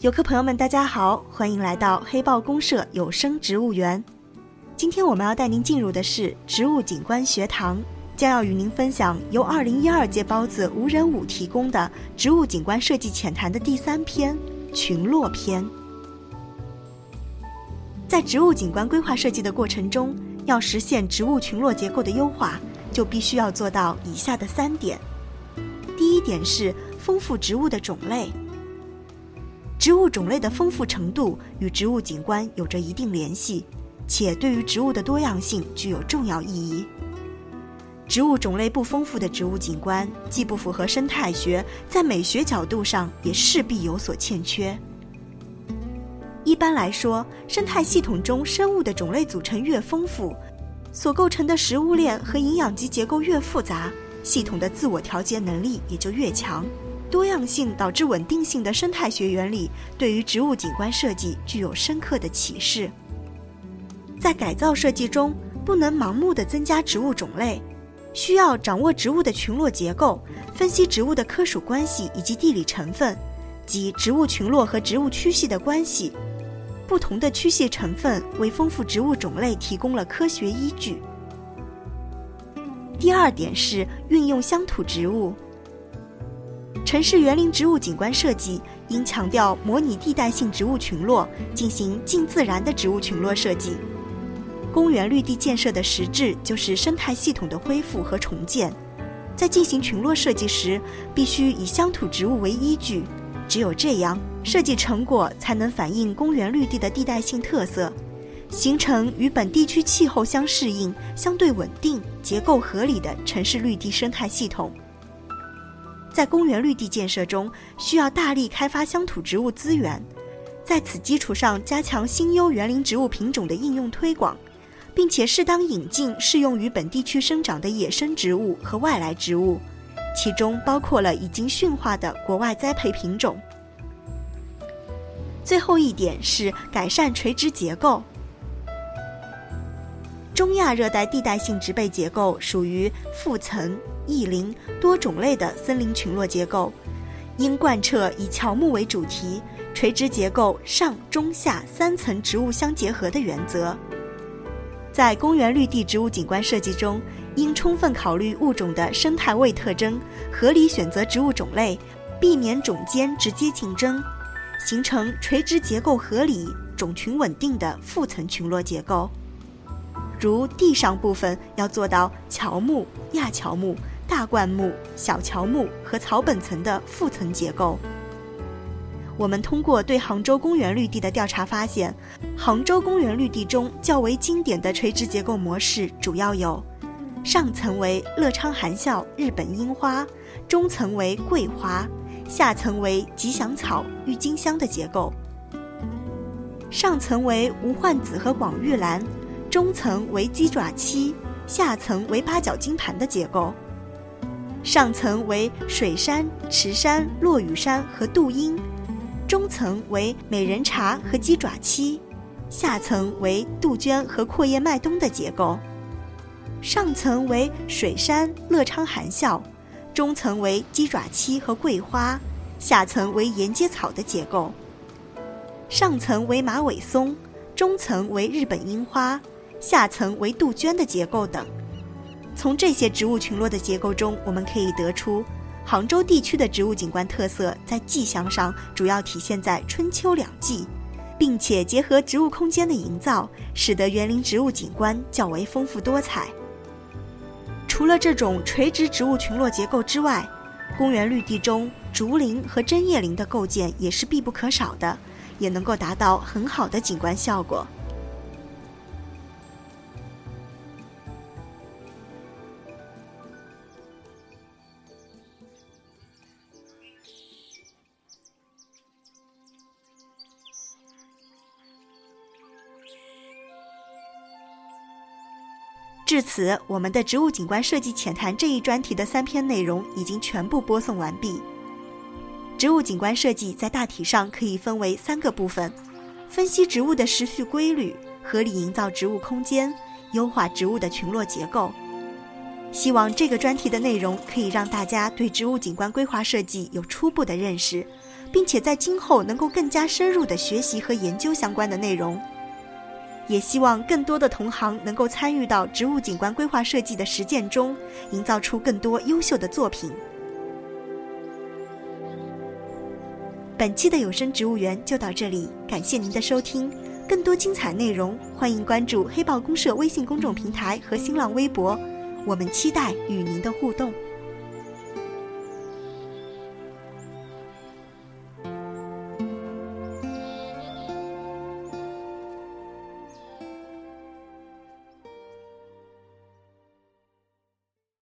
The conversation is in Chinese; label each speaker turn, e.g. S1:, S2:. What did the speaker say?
S1: 游客朋友们，大家好，欢迎来到黑豹公社有声植物园。今天我们要带您进入的是植物景观学堂，将要与您分享由2012届包子吴仁武提供的植物景观设计浅谈的第三篇群落篇。在植物景观规划设计的过程中，要实现植物群落结构的优化，就必须要做到以下的三点。第一点是丰富植物的种类。植物种类的丰富程度与植物景观有着一定联系，且对于植物的多样性具有重要意义。植物种类不丰富的植物景观，既不符合生态学，在美学角度上也势必有所欠缺。一般来说，生态系统中生物的种类组成越丰富，所构成的食物链和营养级结构越复杂，系统的自我调节能力也就越强。多样性导致稳定性的生态学原理，对于植物景观设计具有深刻的启示。在改造设计中，不能盲目的增加植物种类，需要掌握植物的群落结构，分析植物的科属关系以及地理成分，及植物群落和植物区系的关系。不同的区系成分为丰富植物种类提供了科学依据。第二点是运用乡土植物。城市园林植物景观设计应强调模拟地带性植物群落，进行近自然的植物群落设计。公园绿地建设的实质就是生态系统的恢复和重建，在进行群落设计时，必须以乡土植物为依据。只有这样，设计成果才能反映公园绿地的地带性特色，形成与本地区气候相适应、相对稳定、结构合理的城市绿地生态系统。在公园绿地建设中，需要大力开发乡土植物资源，在此基础上加强新优园林植物品种的应用推广，并且适当引进适用于本地区生长的野生植物和外来植物。其中包括了已经驯化的国外栽培品种。最后一点是改善垂直结构。中亚热带地带性植被结构属于复层、异林、多种类的森林群落结构，应贯彻以乔木为主题、垂直结构上中下三层植物相结合的原则。在公园绿地植物景观设计中。应充分考虑物种的生态位特征，合理选择植物种类，避免种间直接竞争，形成垂直结构合理、种群稳定的复层群落结构。如地上部分要做到乔木、亚乔木、大灌木、小乔木和草本层的复层结构。我们通过对杭州公园绿地的调查发现，杭州公园绿地中较为经典的垂直结构模式主要有。上层为乐昌含笑、日本樱花，中层为桂花，下层为吉祥草、郁金香的结构。上层为无患子和广玉兰，中层为鸡爪漆，下层为八角金盘的结构。上层为水杉、池杉、落羽杉和杜英，中层为美人茶和鸡爪漆，下层为杜鹃和阔叶麦冬的结构。上层为水杉、乐昌含笑，中层为鸡爪漆和桂花，下层为沿阶草的结构。上层为马尾松，中层为日本樱花，下层为杜鹃的结构等。从这些植物群落的结构中，我们可以得出，杭州地区的植物景观特色在季象上主要体现在春秋两季，并且结合植物空间的营造，使得园林植物景观较为丰富多彩。除了这种垂直植物群落结构之外，公园绿地中竹林和针叶林的构建也是必不可少的，也能够达到很好的景观效果。至此，我们的植物景观设计浅谈这一专题的三篇内容已经全部播送完毕。植物景观设计在大体上可以分为三个部分：分析植物的时序规律，合理营造植物空间，优化植物的群落结构。希望这个专题的内容可以让大家对植物景观规划设计有初步的认识，并且在今后能够更加深入的学习和研究相关的内容。也希望更多的同行能够参与到植物景观规划设计的实践中，营造出更多优秀的作品。本期的有声植物园就到这里，感谢您的收听。更多精彩内容，欢迎关注黑豹公社微信公众平台和新浪微博，我们期待与您的互动。